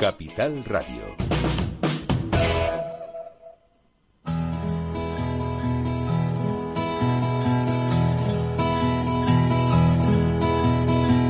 Capital Radio.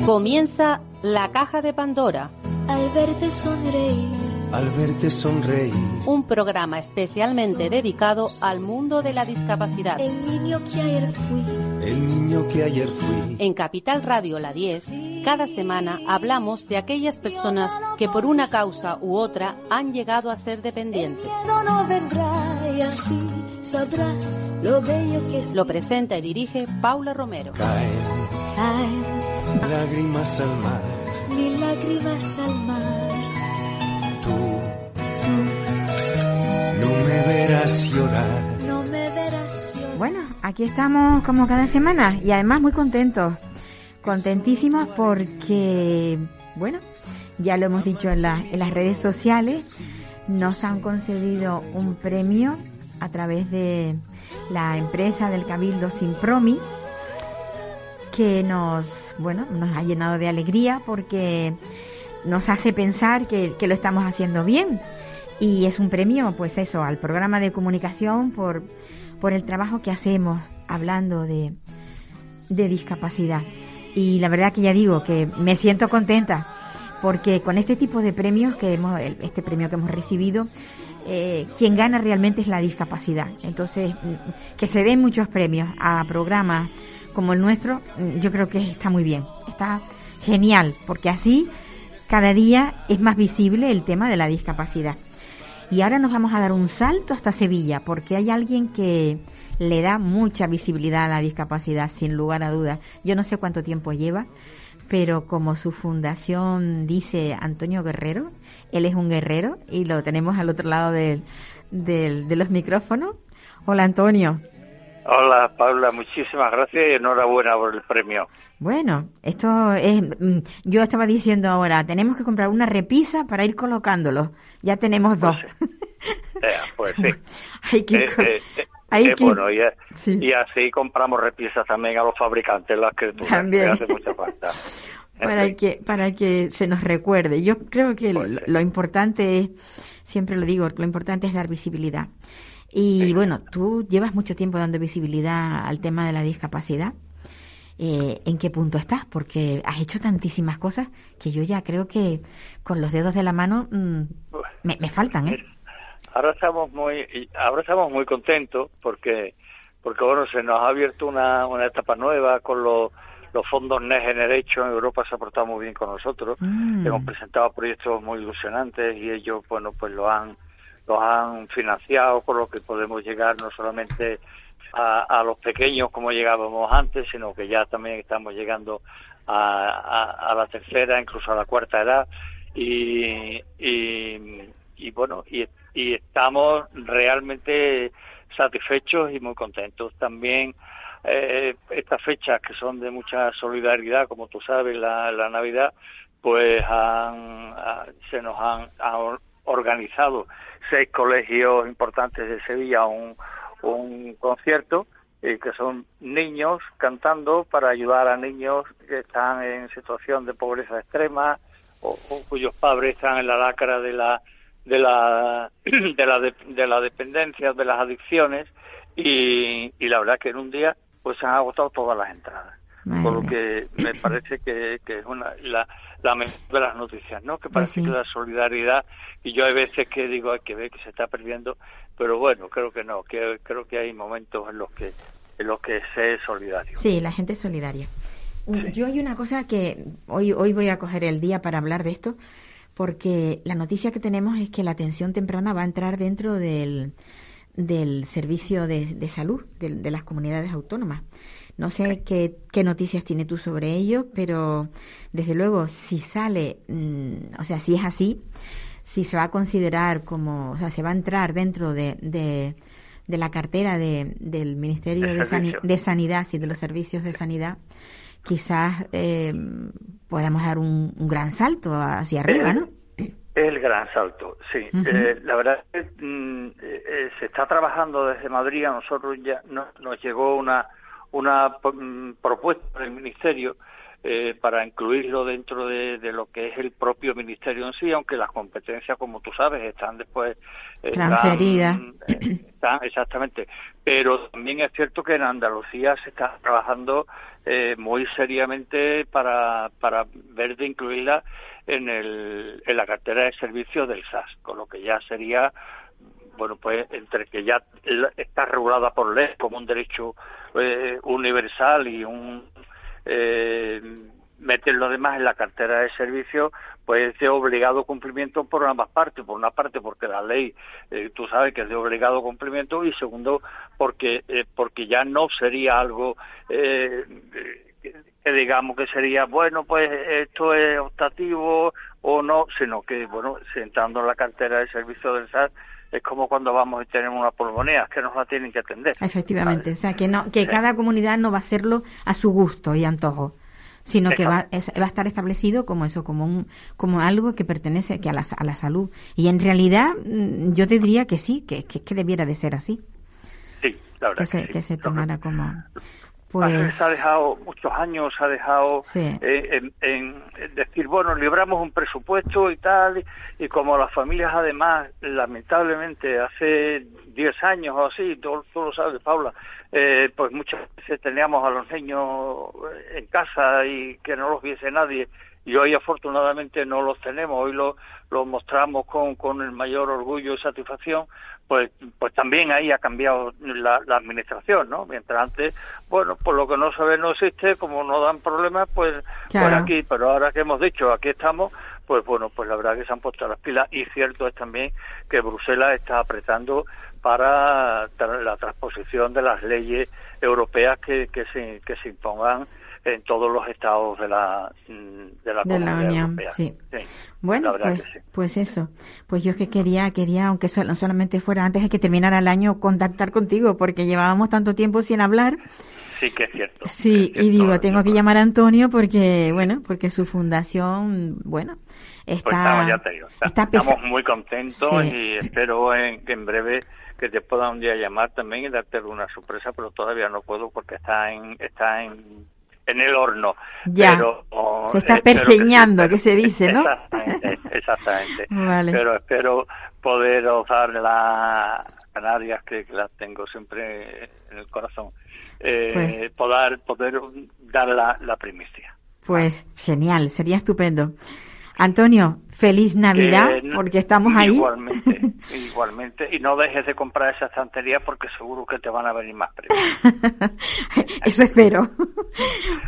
Comienza la caja de Pandora. Al verte sonreír. Al verte sonreír. Un programa especialmente dedicado al mundo de la discapacidad. El niño que ayer fui. El niño que ayer fui. En Capital Radio La 10, cada semana hablamos de aquellas personas que por una causa u otra han llegado a ser dependientes. No, no vendrá y así sabrás lo bello que es. Lo presenta y dirige Paula Romero. Caen Caen lágrimas al mar. mil lágrimas al mar. Tú, no me verás llorar. No me verás llorar. Bueno, aquí estamos como cada semana y además muy contentos. Contentísimos porque, bueno, ya lo hemos dicho en, la- en las redes sociales, nos han concedido un premio a través de la empresa del Cabildo Simpromi que nos, bueno, nos ha llenado de alegría porque nos hace pensar que, que lo estamos haciendo bien. Y es un premio, pues eso, al programa de comunicación por, por el trabajo que hacemos hablando de, de discapacidad. Y la verdad que ya digo que me siento contenta porque con este tipo de premios que hemos, este premio que hemos recibido, eh, quien gana realmente es la discapacidad. Entonces, mm, que se den muchos premios a programas como el nuestro, mm, yo creo que está muy bien, está genial, porque así cada día es más visible el tema de la discapacidad. Y ahora nos vamos a dar un salto hasta Sevilla, porque hay alguien que le da mucha visibilidad a la discapacidad, sin lugar a dudas. Yo no sé cuánto tiempo lleva, pero como su fundación dice Antonio Guerrero, él es un guerrero y lo tenemos al otro lado del, del- de los micrófonos. Hola Antonio. Hola Paula, muchísimas gracias y enhorabuena por el premio. Bueno, esto es, mm, yo estaba diciendo ahora, tenemos que comprar una repisa para ir colocándolo. Ya tenemos dos. Eh, pues sí. hay que, Eh, eh, eh, hay eh, que- bueno, y, sí. y así compramos repisas también a los fabricantes, las criaturas, También. que hace mucha falta. para que para que se nos recuerde. Yo creo que Pues lo importante es, siempre lo digo, lo importante es dar visibilidad. Y Sí. bueno, tú llevas mucho tiempo dando visibilidad al tema de la discapacidad. Eh, ¿En qué punto estás? Porque has hecho tantísimas cosas que yo ya creo que con los dedos de la mano mm, me, me faltan, ¿eh? Ahora estamos muy, ahora estamos muy contentos porque, porque bueno, se nos ha abierto una, una etapa nueva con los, los fondos Next Generation. Europa se ha portado muy bien con nosotros. Mm. Hemos presentado proyectos muy ilusionantes y ellos, bueno, pues lo han, los han financiado, con lo que podemos llegar no solamente a, los pequeños como llegábamos antes, sino que ya también estamos llegando a, la tercera, incluso a la cuarta edad. Y, y, y bueno, y, estamos realmente satisfechos y muy contentos. También eh, estas fechas que son de mucha solidaridad, como tú sabes, la, la Navidad, pues han, se nos han, han organizado seis colegios importantes de Sevilla un, un concierto eh, que son niños cantando para ayudar a niños que están en situación de pobreza extrema o, o cuyos padres están en la lacra de la de la de la de, de la dependencia de las adicciones y, y la verdad que en un día pues se han agotado todas las entradas. Por lo que me parece que, que es una la, la mejor de las noticias, ¿no? Que parece sí. que la solidaridad y yo hay veces que digo hay que ver que se está perdiendo, pero bueno creo que no, que creo que hay momentos en los que en los que se es solidario. Sí, la gente es solidaria. Yo hay una cosa que hoy, hoy voy a coger el día para hablar de esto, porque la noticia que tenemos es que la atención temprana va a entrar dentro del, del servicio de, de salud de, de las comunidades autónomas. No sé qué, qué noticias tiene tú sobre ello, pero desde luego, si sale, mm, o sea, si es así, si se va a considerar como, o sea, se va a entrar dentro de, de, de la cartera de, del Ministerio De Sanidad, sí, de los servicios de sanidad, quizás eh, podamos dar un, un gran salto hacia arriba, ¿no? El gran salto, sí. Eh, la verdad es que mm, eh, eh, se está trabajando desde Madrid. A nosotros ya no- nos llegó una una mm, propuesta del Ministerio eh, para incluirlo dentro de, lo que es el propio ministerio en sí, aunque las competencias, como tú sabes, están después transferidas. Eh, están, exactamente. Pero también es cierto que en Andalucía se está trabajando eh, muy seriamente para, para ver de incluirla en, el, en la cartera de servicios del SAS, con lo que ya sería bueno, pues entre que ya está regulada por ley como un derecho eh, universal y un eh, meterlo además en la cartera de servicios, pues es de obligado cumplimiento por ambas partes. Por una parte, porque la ley, eh, tú sabes que es de obligado cumplimiento, y segundo, porque, eh, porque ya no sería algo eh, que digamos que sería, bueno, pues esto es optativo o no, sino que, bueno, sentando en la cartera de servicios del SAT, es como cuando vamos y tenemos una pulmonía, que nos la tienen que atender. Efectivamente, o sea, que no que cada comunidad no va a hacerlo a su gusto y antojo, sino que va, va, a estar establecido como eso, como un como algo que pertenece que a la, a la salud. Y en realidad mm, yo te diría que sí, que, que, debiera de ser así. Sí, la verdad. Que, se, que se tomara como pues... Se ha dejado muchos años, se ha dejado eh, en, decir, bueno, libramos un presupuesto y tal, y, como las familias además, lamentablemente, hace 10 años o así, tú, lo sabes, Paula, eh, pues muchas veces teníamos a los niños en casa y que no los viese nadie, y hoy afortunadamente no los tenemos, hoy los lo mostramos con, con el mayor orgullo y satisfacción, pues, pues también ahí ha cambiado la, la administración, ¿no? Mientras antes, bueno, por lo que no sabe no existe, como no dan problemas, pues, pues aquí, pero ahora que hemos dicho, aquí estamos, pues bueno, pues la verdad que se han puesto las pilas y cierto es también que Bruselas está apretando para la transposición de las leyes europeas que, que, se, que se impongan en todos los estados de la mm, de la, Unión. Sí. Bueno, pues, pues, eso. Pues yo es que quería, quería, aunque no solamente fuera antes de que terminara el año, contactar contigo, porque llevábamos tanto tiempo sin hablar. Sí, que es cierto. Sí, y digo, tengo que llamar a Antonio porque, bueno, porque su fundación, bueno, pues está, estamos, muy contentos y espero en, que en breve que te pueda un día llamar también y darte una sorpresa, pero todavía no puedo porque está en está en en el horno. Ya. Pero, se está pergeñando, que, se dice, ¿no? Exactamente, exactamente. Pero espero poder usar las Canarias, que, las tengo siempre en el corazón, eh, pues poder, poder dar la, la primicia. Pues genial, sería estupendo. Antonio, feliz Navidad, porque estamos ahí. Igualmente, igualmente. Y no dejes de comprar esa estantería porque seguro que te van a venir más premios. Eso espero.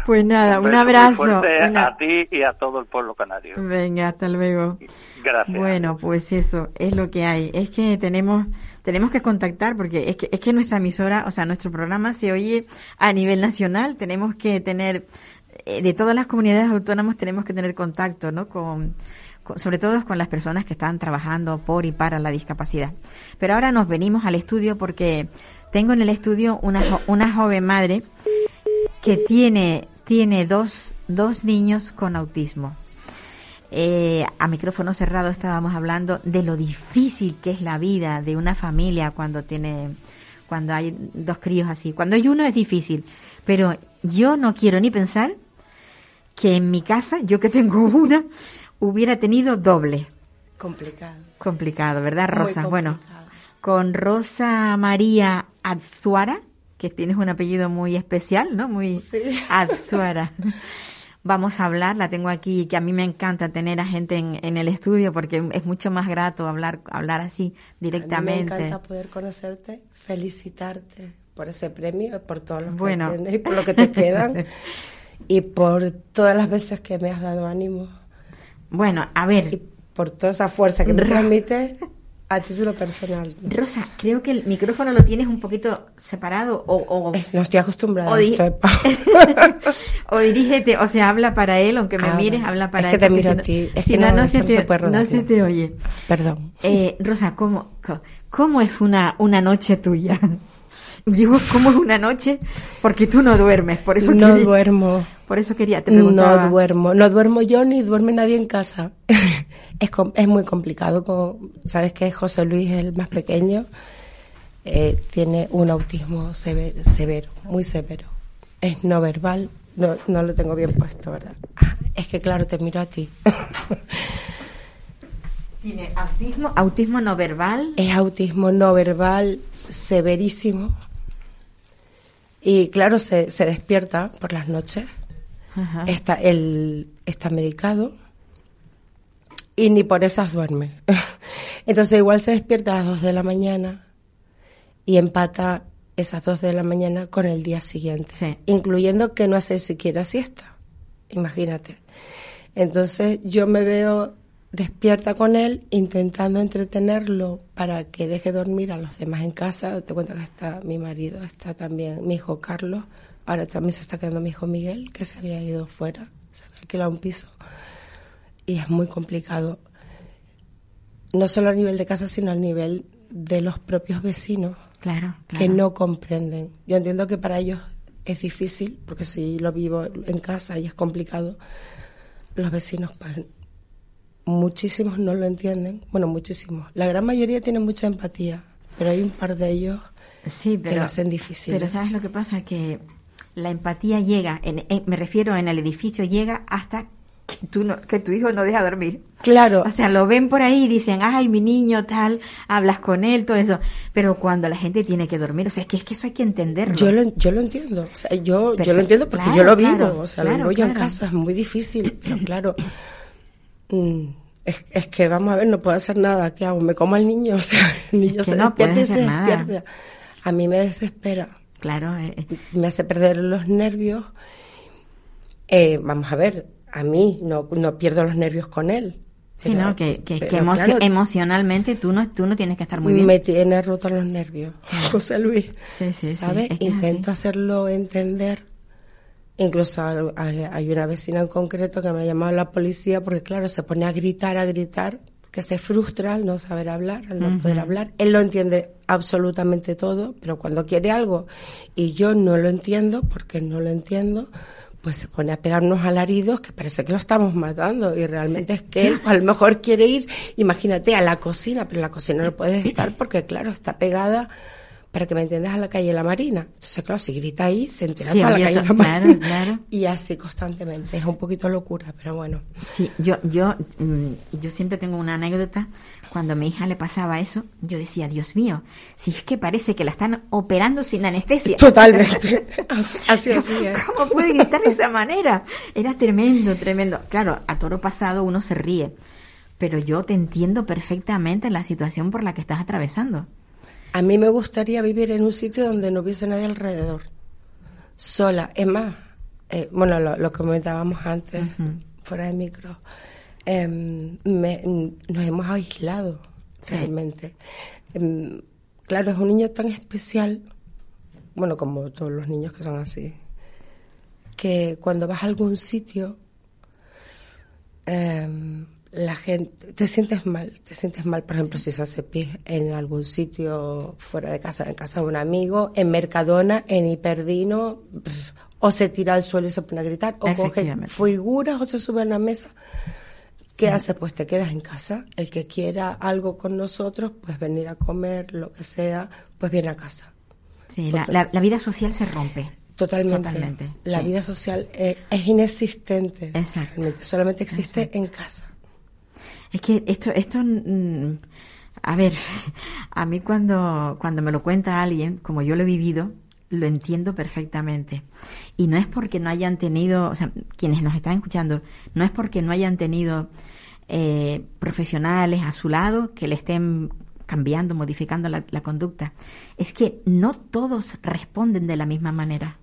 Pues nada, un, abrazo. A ti y a todo el pueblo canario. Venga, hasta luego. Gracias. Bueno, pues eso es lo que hay. Es que tenemos tenemos que contactar porque es que, es que nuestra emisora, o sea, nuestro programa se oye a nivel nacional. Tenemos que tener de todas las comunidades autónomas tenemos que tener contacto, ¿no? Con, sobre todo con las personas que están trabajando por y para la discapacidad. Pero ahora nos venimos al estudio porque tengo en el estudio una, una joven madre que tiene, tiene dos, dos niños con autismo. Eh, a micrófono cerrado estábamos hablando de lo difícil que es la vida de una familia cuando tiene, cuando hay dos críos así. Cuando hay uno es difícil, pero yo no quiero ni pensar que en mi casa, yo que tengo una, hubiera tenido doble. Complicado. Complicado, ¿verdad, Rosa? Bueno, con Rosa María Azuara, que tienes un apellido muy especial, ¿no? Muy sí. Azuara. Vamos a hablar, la tengo aquí, que a mí me encanta tener a gente en, en el estudio porque es mucho más grato hablar, hablar así directamente. A mí me encanta poder conocerte, felicitarte por ese premio, por todos los bueno. que y por lo que te quedan. y por todas las veces que me has dado ánimo. Bueno, a ver. Y por toda esa fuerza que me transmite a título personal. Rosa, creo que el micrófono lo tienes un poquito separado o... Eh, no estoy acostumbrada o, o dirígete, o sea, habla para él, aunque me ah, mires, habla para él. Es que te miro a ti. Es que no, no, se, te, no se te oye. Perdón. Eh, Rosa, ¿cómo, ¿cómo es una, una noche tuya? Digo, ¿cómo es una noche? Porque tú no duermes, por eso No duermo. Por eso quería, te preguntaba. No duermo, no duermo yo ni duerme nadie en casa. es, es muy complicado, sabes que José Luis es el más pequeño, eh, tiene un autismo severo, severo, muy severo. Es no verbal, no, no lo tengo bien puesto, ¿verdad? Ah, es que claro, te miro a ti. Tiene autismo, autismo no verbal. Es autismo no verbal severísimo. Y claro, se, se despierta por las noches. Está, él está medicado y ni por esas duerme. Entonces igual se despierta a las 2 de la mañana y empata esas 2 de la mañana con el día siguiente, incluyendo que no hace siquiera siesta. Imagínate. Entonces yo me veo despierta con él intentando entretenerlo para que deje dormir a los demás en casa. Te cuento que está mi marido, está también mi hijo Carlos, ahora también se está quedando mi hijo Miguel, que se había ido fuera, se había alquilado un piso. Y es muy complicado, no solo a nivel de casa, sino a nivel de los propios vecinos claro, que no comprenden. Yo entiendo que para ellos es difícil, porque si lo vivo en casa y es complicado, los vecinos muchísimos no lo entienden, bueno, muchísimos. La gran mayoría tienen mucha empatía, pero hay un par de ellos sí, que lo hacen difícil. Pero ¿sabes lo que pasa? Que la empatía llega, me refiero en el edificio, llega hasta que, tú no, que tu hijo no deja dormir. Claro. O sea, lo ven por ahí y dicen, ay, mi niño tal, hablas con él, todo eso. Pero cuando la gente tiene que dormir, o sea, es que, es que eso hay que entenderlo. Yo lo, yo lo entiendo, o sea, yo, yo lo entiendo porque yo lo vivo, o sea, lo vivo yo en casa, es muy difícil, pero claro. Mm, es, es, que vamos a ver, no puedo hacer nada, ¿qué hago? Me como al niño, o sea, el niño se no despierta y se despierta. A mí me desespera. Claro. Eh, eh. Me hace perder los nervios. Eh, vamos a ver, a mí no, no pierdo los nervios con él. Sí, no, que, que, emocionalmente tú no, tú no tienes que estar muy bien. Me tiene roto los nervios, José Luis. Sí, sí, ¿Sabes? Intento hacerlo entender. Incluso hay, una vecina en concreto que me ha llamado a la policía porque, claro, se pone a gritar, a gritar, que se frustra al no saber hablar, al no poder hablar. Él lo entiende absolutamente todo, pero cuando quiere algo y yo no lo entiendo, porque no lo entiendo, pues se pone a pegarnos alaridos que parece que lo estamos matando y realmente es que él a lo mejor quiere ir, imagínate, a la cocina, pero la cocina no puede estar porque claro, está pegada para que me entiendas a la calle La Marina. Entonces, claro, si grita ahí, se entera para la calle La Marina. Claro, Y así constantemente. Es un poquito locura, pero bueno. Sí, yo, yo, mm, yo siempre tengo una anécdota. Cuando a mi hija le pasaba eso, yo decía, Dios mío, si es que parece que la están operando sin anestesia. Totalmente. así, así, ¿Cómo puede gritar de esa manera? Era tremendo, tremendo. Claro, a toro pasado uno se ríe. Pero yo te entiendo perfectamente la situación por la que estás atravesando. A mí me gustaría vivir en un sitio donde no hubiese nadie alrededor, sola. Es más, eh, bueno, lo, comentábamos antes, fuera de micro, em, nos hemos aislado realmente. Em, claro, es un niño tan especial, bueno, como todos los niños que son así, que cuando vas a algún sitio, em, la gente, te sientes mal, te sientes mal, por ejemplo, si se hace pis en algún sitio fuera de casa, en casa de un amigo, en Mercadona, en Hiperdino, o se tira al suelo y se pone a gritar, o coge figuras o se sube a una mesa. ¿Qué mm. hace? Pues te quedas en casa. El que quiera algo con nosotros, pues venir a comer, lo que sea, pues viene a casa. Sí, la, la, vida social se rompe. Totalmente. La vida social es, inexistente. Exacto. Solamente existe en casa. Es que esto, esto, mm, a ver, a mí cuando, cuando me lo cuenta alguien, como yo lo he vivido, lo entiendo perfectamente. Y no es porque no hayan tenido, o sea, quienes nos están escuchando, no es porque no hayan tenido eh, profesionales a su lado que le estén cambiando, modificando la, conducta. Es que no todos responden de la misma manera.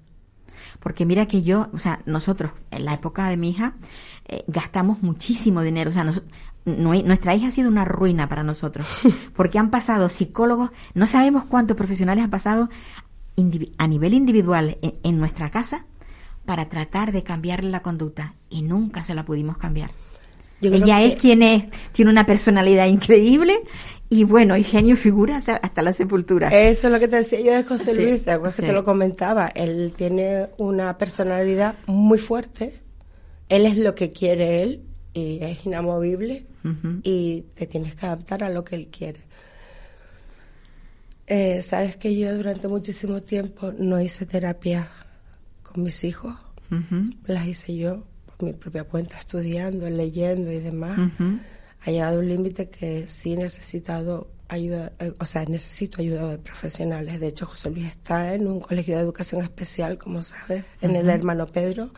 Porque mira que yo, o sea, nosotros en la época de mi hija eh, gastamos muchísimo dinero. O sea, nos, nuestra hija ha sido una ruina para nosotros, porque han pasado psicólogos, no sabemos cuántos profesionales han pasado a nivel individual en, nuestra casa para tratar de cambiarle la conducta y nunca se la pudimos cambiar. Ella es quien es, tiene una personalidad increíble y bueno, y genio figura hasta la sepultura. Eso es lo que te decía yo de José Luis, ¿te que te lo comentaba? Él tiene una personalidad muy fuerte, él es lo que quiere él y es inamovible y te tienes que adaptar a lo que él quiere. Eh, Sabes que yo durante muchísimo tiempo no hice terapia con mis hijos las hice yo por mi propia cuenta, estudiando, leyendo y demás. ujú. Ha llegado un límite que sí he necesitado ayuda, eh, o sea, necesito ayuda de profesionales. De hecho, José Luis está en un colegio de educación especial, como sabes, en el hermano Pedro,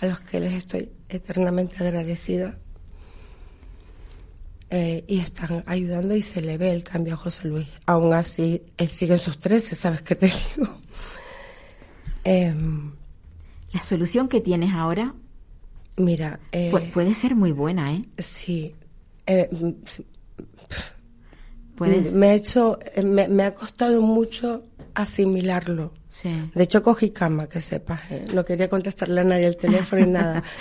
a los que les estoy eternamente agradecida. Eh, y están ayudando y se le ve el cambio a José Luis. Aún así, él sigue en sus 13, ¿sabes qué te digo? Em, La solución que tienes ahora mira, eh, pu- puede ser muy buena, ¿eh? sí. eh, mm, Puedes, Me ha hecho, me, me ha costado mucho asimilarlo. sí. De hecho, cogí cama, que sepas. eh, No quería contestarle a nadie el teléfono y nada.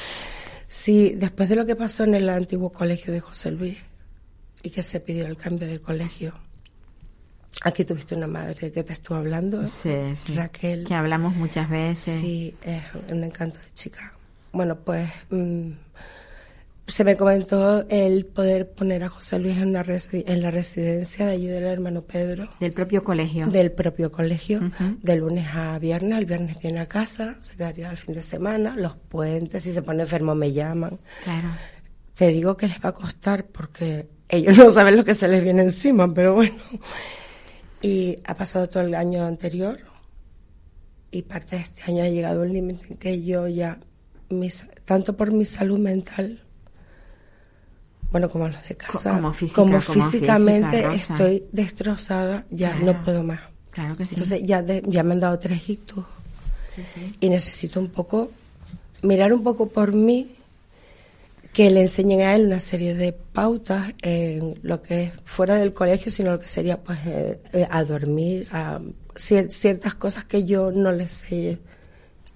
Sí, después de lo que pasó en el antiguo colegio de José Luis y que se pidió el cambio de colegio. Aquí tuviste una madre que te estuvo hablando, Sí, sí. Raquel. Que hablamos muchas veces. Sí, es un encanto de chica. Bueno, pues mm, se me comentó el poder poner a José Luis en, una resi- en la residencia de allí del hermano Pedro, Del propio colegio. del propio colegio, de lunes a viernes. El viernes viene a casa, se quedaría el fin de semana, los puentes, si se pone enfermo me llaman. Claro. Te digo que les va a costar porque ellos no saben lo que se les viene encima, pero bueno. Y ha pasado todo el año anterior y parte de este año ha llegado un límite en que yo ya, mis- tanto por mi salud mental, bueno, como los de casa, como física, como como físicamente física, estoy destrozada, ya Claro. no puedo más. Claro que sí. Entonces ya, de- ya me han dado tres ictus sí, sí. y necesito un poco mirar un poco por mí que le enseñen a él una serie de pautas en lo que es fuera del colegio sino lo que sería pues eh, eh, a dormir a cier- ciertas cosas que yo no les sé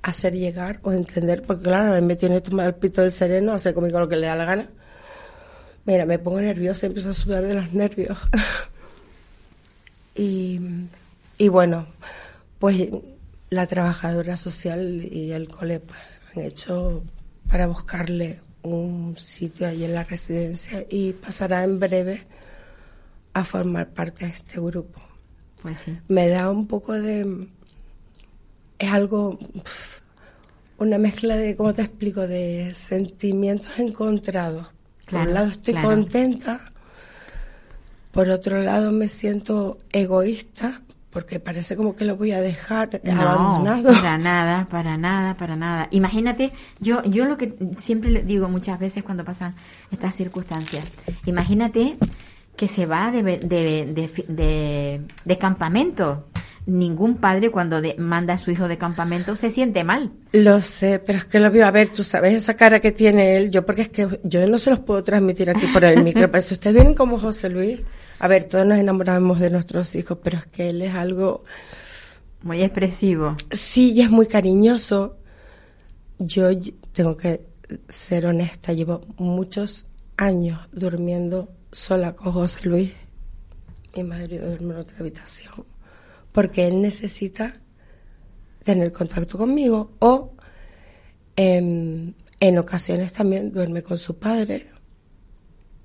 hacer llegar o entender porque claro a mí me tiene tomado el pito del sereno hacer conmigo lo que le da la gana. Mira me pongo nerviosa empiezo a sudar de los nervios. Y, y bueno, pues la trabajadora social y el cole pues, han hecho para buscarle un sitio ahí en la residencia y pasará en breve a formar parte de este grupo. Pues sí. Me da un poco de... Es algo... una mezcla de, ¿cómo te explico?, de sentimientos encontrados. Por un lado estoy claro. contenta, por otro lado me siento egoísta, porque parece como que lo voy a dejar No, abandonado. para nada, para nada, para nada. Imagínate, yo, yo lo que siempre le digo muchas veces cuando pasan estas circunstancias, imagínate que se va de, de, de, de- de campamento. Ningún padre cuando de- manda a su hijo de campamento se siente mal. Lo sé, pero es que lo veo. A ver, tú sabes esa cara que tiene él. Yo, porque es que yo no se los puedo transmitir aquí por el micro. Pero si ustedes vienen como José Luis, a ver, todos nos enamoramos de nuestros hijos, pero es que él es algo. Muy expresivo. Sí, y es muy cariñoso. Yo tengo que ser honesta. Llevo muchos años durmiendo sola con José Luis. Mi madre duerme en otra habitación. Porque él necesita tener contacto conmigo o em, en ocasiones también duerme con su padre.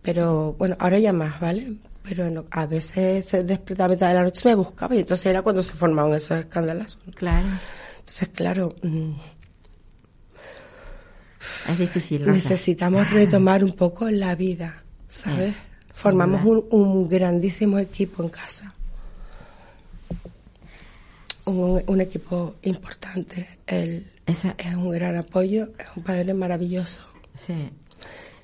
Pero bueno, ahora ya más, ¿vale? Pero a veces se despertaba a mitad de la noche me buscaba y entonces era cuando se formaban esos escándalos. Claro, Entonces, claro, mm, es difícil. Rosa. necesitamos retomar un poco la vida, ¿sabes? Sin Formamos un, un grandísimo equipo en casa. Un, un equipo importante. Él es un gran apoyo, es un padre maravilloso. Sí.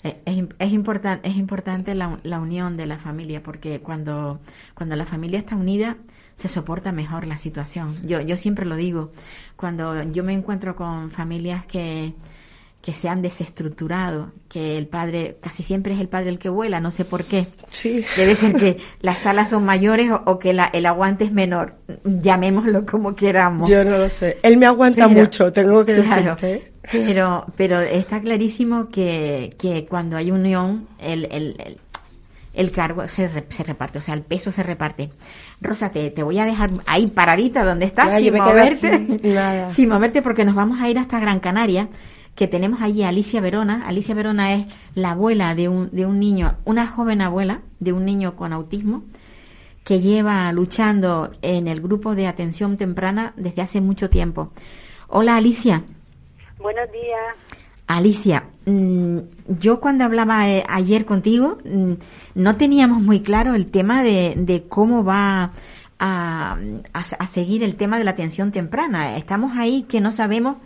Eh, Es, es, importan- es importante la, la unión de la familia porque cuando, cuando la familia está unida se soporta mejor la situación. Yo, yo siempre lo digo, cuando yo me encuentro con familias que, que se han desestructurado, que el padre, casi siempre es el padre el que vuela, no sé por qué. Sí. Debe ser que las salas son mayores o, o que la- el aguante es menor, llamémoslo como queramos. Yo no lo sé. Él me aguanta Pero- mucho, tengo que Claro, decirte. Pero, pero está clarísimo que, que cuando hay unión, el, el, el, el cargo se, re- se reparte, o sea, el peso se reparte. Rosa, te, te voy a dejar ahí paradita donde estás, Ya, yo sin moverte. Sin moverte porque nos vamos a ir hasta Gran Canaria, que tenemos allí a Alicia Verona. Alicia Verona es la abuela de un, de un niño, una joven abuela de un niño con autismo que lleva luchando en el grupo de atención temprana desde hace mucho tiempo. Hola Alicia. Buenos días. Alicia, mm, yo cuando hablaba eh, ayer contigo mm, no teníamos muy claro el tema de, de cómo va a, a, seguir el tema de la atención temprana. Estamos ahí que no sabemos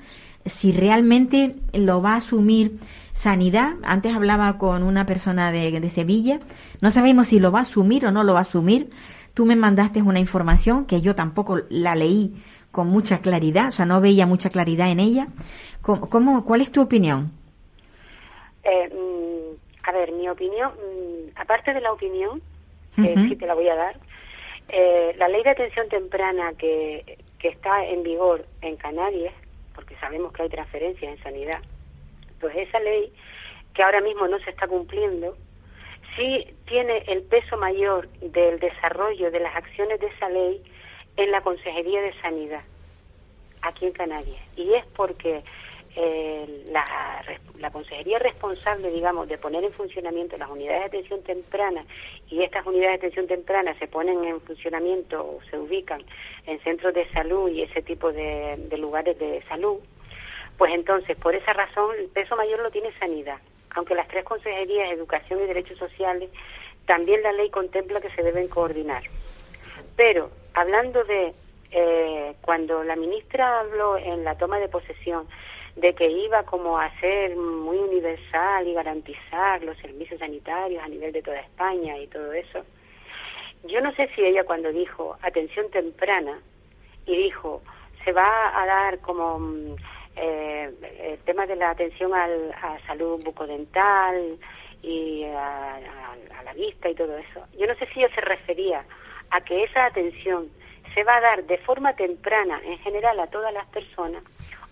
si realmente lo va a asumir sanidad. Antes hablaba con una persona de, de Sevilla. No sabemos si lo va a asumir o no lo va a asumir. Tú me mandaste una información que yo tampoco la leí con mucha claridad, o sea, no veía mucha claridad en ella. ¿Cómo, cuál es tu opinión? Eh, mm, a ver, mi opinión, mm, aparte de la opinión, que sí te la voy a dar, eh, la ley de atención temprana que, que está en vigor en Canarias, porque sabemos que hay transferencias en sanidad, pues esa ley que ahora mismo no se está cumpliendo, sí tiene el peso mayor del desarrollo de las acciones de esa ley en la Consejería de Sanidad, aquí en Canarias. Y es porque eh, la, la consejería responsable, digamos, de poner en funcionamiento las unidades de atención temprana y estas unidades de atención temprana se ponen en funcionamiento o se ubican en centros de salud y ese tipo de, de lugares de salud, pues entonces, por esa razón, el peso mayor lo tiene sanidad. Aunque las tres consejerías, educación y derechos sociales, también la ley contempla que se deben coordinar. Pero hablando de eh, cuando la ministra habló en la toma de posesión de que iba como a ser muy universal y garantizar los servicios sanitarios a nivel de toda España y todo eso, yo no sé si ella cuando dijo atención temprana y dijo se va a dar como mm, eh, el tema de la atención al, a salud bucodental y a, a la vista y todo eso, yo no sé si ella se refería a que esa atención se va a dar de forma temprana en general a todas las personas,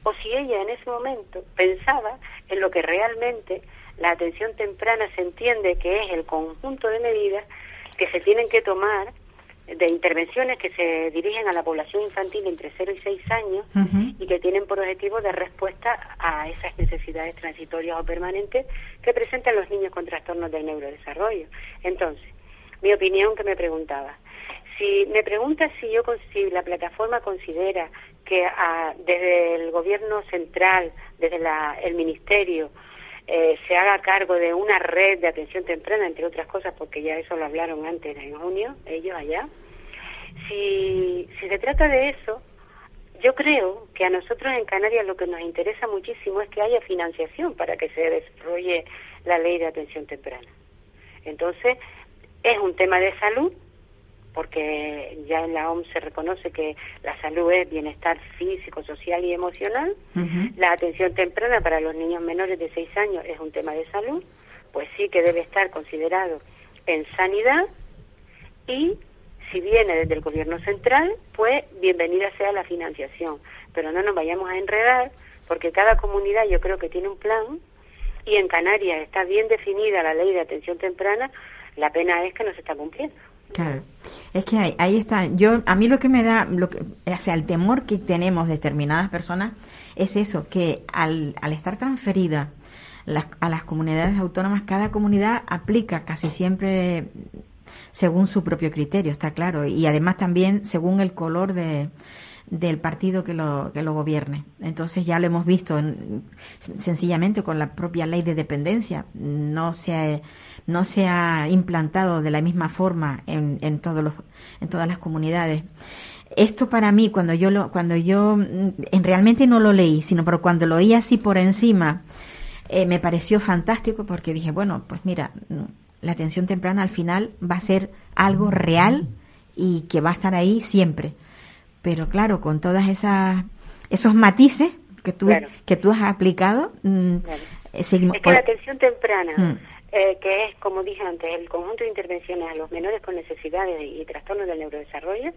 o si ella en ese momento pensaba en lo que realmente la atención temprana se entiende que es el conjunto de medidas que se tienen que tomar de intervenciones que se dirigen a la población infantil entre 0 y 6 años y que tienen por objetivo dar respuesta a esas necesidades transitorias o permanentes que presentan los niños con trastornos del neurodesarrollo. Entonces, mi opinión que me preguntaba, si me pregunta si yo si la plataforma considera que ah, desde el gobierno central, desde el ministerio, eh, se haga cargo de una red de atención temprana, entre otras cosas, porque ya eso lo hablaron antes en junio, ellos allá. Si, si se trata de eso, yo creo que a nosotros en Canarias lo que nos interesa muchísimo es que haya financiación para que se desarrolle la ley de atención temprana. Entonces, es un tema de salud, porque ya en la OMS se reconoce que la salud es bienestar físico, social y emocional. La atención temprana para los niños menores de 6 años es un tema de salud, pues sí que debe estar considerado en sanidad y si viene desde el gobierno central, pues bienvenida sea la financiación. Pero no nos vayamos a enredar porque cada comunidad yo creo que tiene un plan y en Canarias está bien definida la ley de atención temprana, la pena es que no se está cumpliendo. Claro. Es que ahí, ahí, está. Yo, a mí lo que me da, lo que, o sea, el temor que tenemos determinadas personas es eso, que al, al estar transferida a las comunidades autónomas, cada comunidad aplica casi siempre según su propio criterio, está claro, y además también según el color de, del partido que lo, que lo gobierne. Entonces ya lo hemos visto sencillamente con la propia ley de dependencia. No se no se ha implantado de la misma forma en, en, todos los, en todas las comunidades. Esto para mí, cuando yo lo, cuando yo mm, en realmente no lo leí, sino pero cuando lo oí así por encima, eh, me pareció fantástico porque dije, bueno, pues mira, mm, la atención temprana al final va a ser algo real y que va a estar ahí siempre. Pero claro, con todas esas esos matices que tú que tú has aplicado, mm, es que la atención temprana eh, que es, como dije antes, el conjunto de intervenciones a los menores con necesidades y trastornos del neurodesarrollo,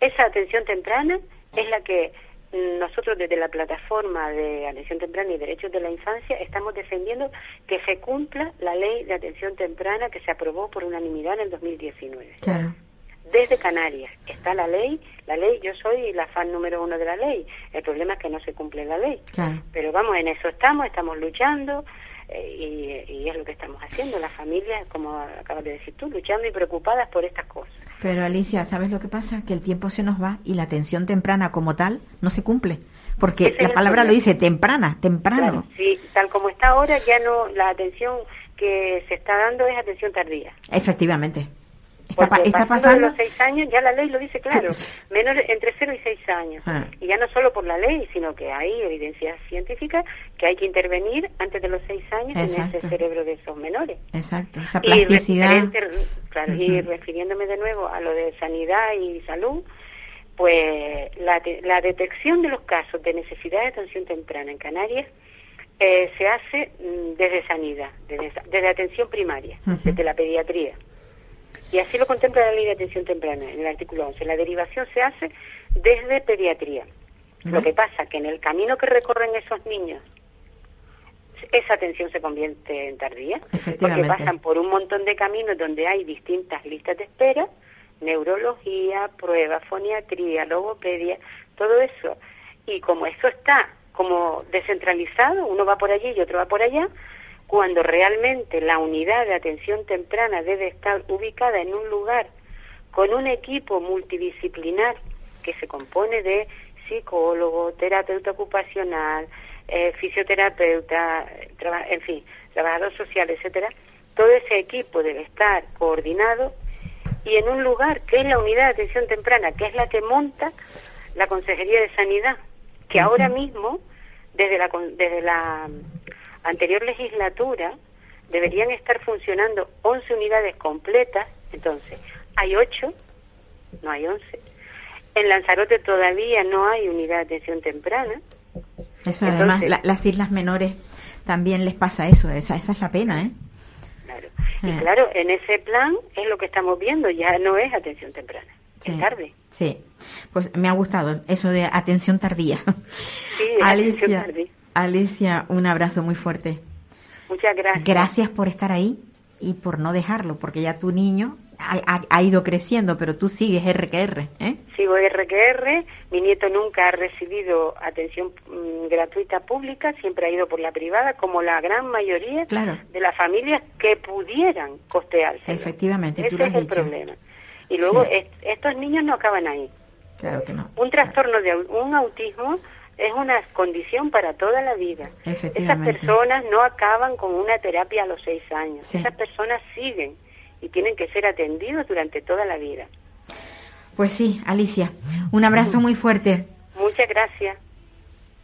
esa atención temprana es la que nosotros desde la plataforma de atención temprana y derechos de la infancia estamos defendiendo que se cumpla la ley de atención temprana que se aprobó por unanimidad en el 2019. Claro. Desde Canarias está la ley, la ley, yo soy la fan número uno de la ley, el problema es que no se cumple la ley. Claro. Pero vamos, en eso estamos, estamos luchando, eh, y, y, es lo que estamos haciendo, las familias, como acabas de decir tú, luchando y preocupadas por estas cosas. Pero Alicia, ¿sabes lo que pasa? Que el tiempo se nos va y la atención temprana como tal no se cumple. Porque Ese la palabra lo dice temprana, temprano. Claro, sí, tal como está ahora, ya no, la atención que se está dando es atención tardía. Efectivamente. Está, pa- Porque está pasando de los seis años, ya la ley lo dice claro, menores entre 0 y 6 años. Ah. Y ya no solo por la ley, sino que hay evidencia científica que hay que intervenir antes de los 6 años en ese cerebro de esos menores. Exacto, esa Y, plasticidad. referente- claro, y refiriéndome de nuevo a lo de sanidad y salud, pues la, de- la detección de los casos de necesidad de atención temprana en Canarias eh, se hace mm, desde sanidad, desde, desde atención primaria, desde la pediatría. Y así lo contempla la ley de atención temprana en el artículo 11. La derivación se hace desde pediatría. Lo que pasa que en el camino que recorren esos niños, esa atención se convierte en tardía, porque pasan por un montón de caminos donde hay distintas listas de espera, neurología, pruebas, foniatría, logopedia, todo eso. Y como eso está como descentralizado, uno va por allí y otro va por allá, cuando realmente la unidad de atención temprana debe estar ubicada en un lugar con un equipo multidisciplinar que se compone de psicólogo, terapeuta ocupacional, eh, fisioterapeuta, en fin, trabajador social, etcétera, todo ese equipo debe estar coordinado y en un lugar que es la unidad de atención temprana, que es la que monta la Consejería de Sanidad, que Sí, ahora mismo, desde la, desde la anterior legislatura, deberían estar funcionando 11 unidades completas, entonces hay 8, no hay 11. En Lanzarote todavía no hay unidad de atención temprana. Eso Entonces- además, la- las islas menores también les pasa eso, esa, esa es la pena, ¿eh? Claro. Y Ah. claro, en ese plan es lo que estamos viendo, ya no es atención temprana, Sí. es tarde. Sí, pues me ha gustado eso de atención tardía. Sí, es atención Alicia, tardía. Alicia, un abrazo muy fuerte. Muchas gracias. Gracias por estar ahí y por no dejarlo, porque ya tu niño ha, ha- ha ido creciendo, pero tú sigues R que R, ¿eh? Sigo RQR, mi nieto nunca ha recibido atención mm, gratuita pública, siempre ha ido por la privada, como la gran mayoría Claro. de las familias que pudieran costearse. Efectivamente, tú Ese lo es has el dicho. problema. Y luego Sí. est- estos niños no acaban ahí. Claro que no. Un trastorno de un autismo es una condición para toda la vida. Esas personas no acaban con una terapia a los seis años. Sí. Esas personas siguen y tienen que ser atendidos durante toda la vida. Pues sí, Alicia, un abrazo muy fuerte. Muchas gracias.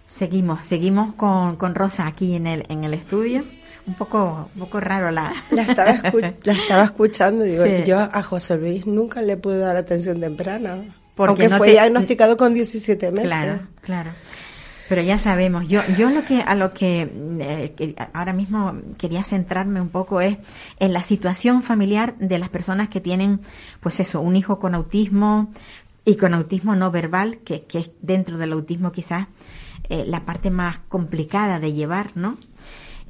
Seguimos, seguimos con, con Rosa aquí en el, en el estudio. Un poco, un poco raro la... La estaba, escu- la estaba escuchando, digo, Sí. yo a José Luis nunca le pude dar atención temprana, Porque aunque no fue te- diagnosticado con 17 meses. Claro, claro. Pero ya sabemos, yo, yo lo que, a lo que, eh, que ahora mismo quería centrarme un poco es en la situación familiar de las personas que tienen, pues eso, un hijo con autismo y con autismo no verbal, que, que es dentro del autismo quizás eh, la parte más complicada de llevar, ¿no?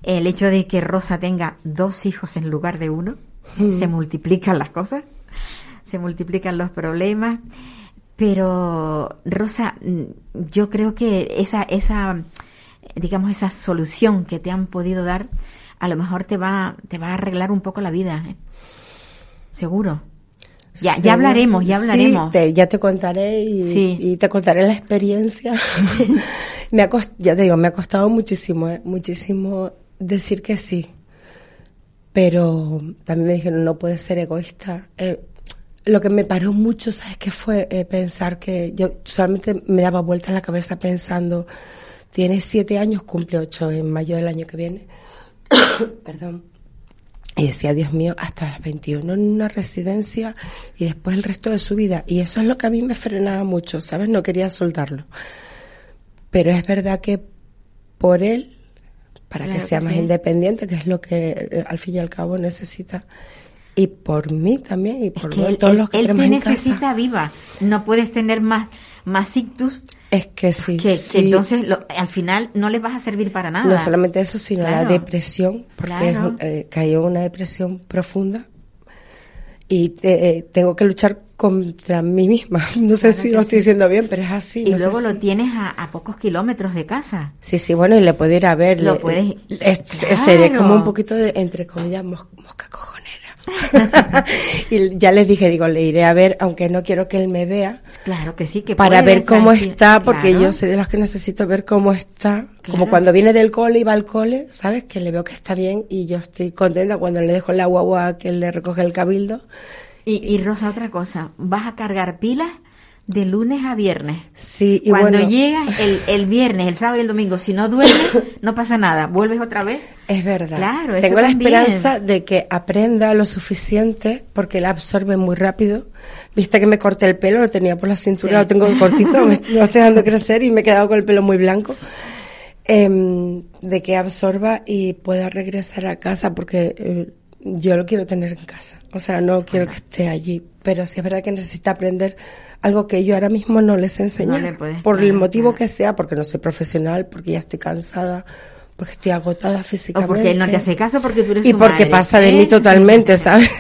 El hecho de que Rosa tenga dos hijos en lugar de uno, se multiplican las cosas, se multiplican los problemas. Pero, Rosa, mm, yo creo que esa, esa, digamos, esa solución que te han podido dar, a lo mejor te va, te va a arreglar un poco la vida. ¿eh? Seguro. Ya, Sí. ya hablaremos, ya hablaremos. Sí, te- ya te contaré y, Sí. y te contaré la experiencia. me ha cost- ya te digo, me ha costado muchísimo, eh, muchísimo decir que sí. Pero también me dijeron, no puedes ser egoísta. Eh, lo que me paró mucho, ¿sabes qué fue? Eh, pensar que yo solamente me daba vueltas la cabeza pensando, tiene siete años, cumple ocho en mayo del año que viene. Perdón. Y decía, Dios mío, hasta las 21 en una residencia y después el resto de su vida. Y eso es lo que a mí me frenaba mucho, ¿sabes? No quería soltarlo. Pero es verdad que por él, para Claro que sea que más sí. independiente, que es lo que eh, al fin y al cabo necesita, y por mí también, y Es por que él, todos él- los que él tenemos te necesita casa. viva. No puedes tener más, más ictus Es que sí, que, que sí. entonces lo- al final no les vas a servir para nada. No solamente eso, sino la Claro. depresión, porque Claro. es- eh, cayó en una depresión profunda y eh, tengo que luchar contra mí misma. No sé Claro si que lo sí. estoy diciendo bien, pero es así. y no luego lo si- tienes a, a pocos kilómetros de casa. Sí, sí, bueno, y le puedo ir a ver. Lo le- puedes- es- Claro. Seré como un poquito de, entre comillas, mos- mosca cojonera. y ya les dije, digo, le iré a ver, aunque no quiero que él me vea. Claro que sí, que Para ver cómo está, porque yo soy de los que necesito ver cómo está. Como cuando viene del cole y va al cole, ¿sabes? Que le veo que está bien y yo estoy contenta cuando le dejo la guagua que él le recoge el cabildo. Y, y Rosa, otra cosa, ¿vas a cargar pilas? De lunes a viernes. Sí, y Cuando llegas el, el, viernes, el sábado y el domingo, si no duermes, no pasa nada. ¿Vuelves otra vez? Es verdad. Claro, Tengo la esperanza de que aprenda lo suficiente, porque él absorbe muy rápido. Viste que me corté el pelo, lo tenía por la cintura, lo tengo cortito, me, lo estoy dejando crecer y me he quedado con el pelo muy blanco. Em, de que absorba y pueda regresar a casa, porque eh, yo lo quiero tener en casa. O sea, no quiero que esté allí. Pero sí es verdad que necesita aprender algo que yo ahora mismo no les enseño. por el motivo que sea, porque no soy profesional, porque ya estoy cansada, porque estoy agotada físicamente. O porque él no te hace caso porque tú eres Y porque pasa de mí totalmente, ¿sabes?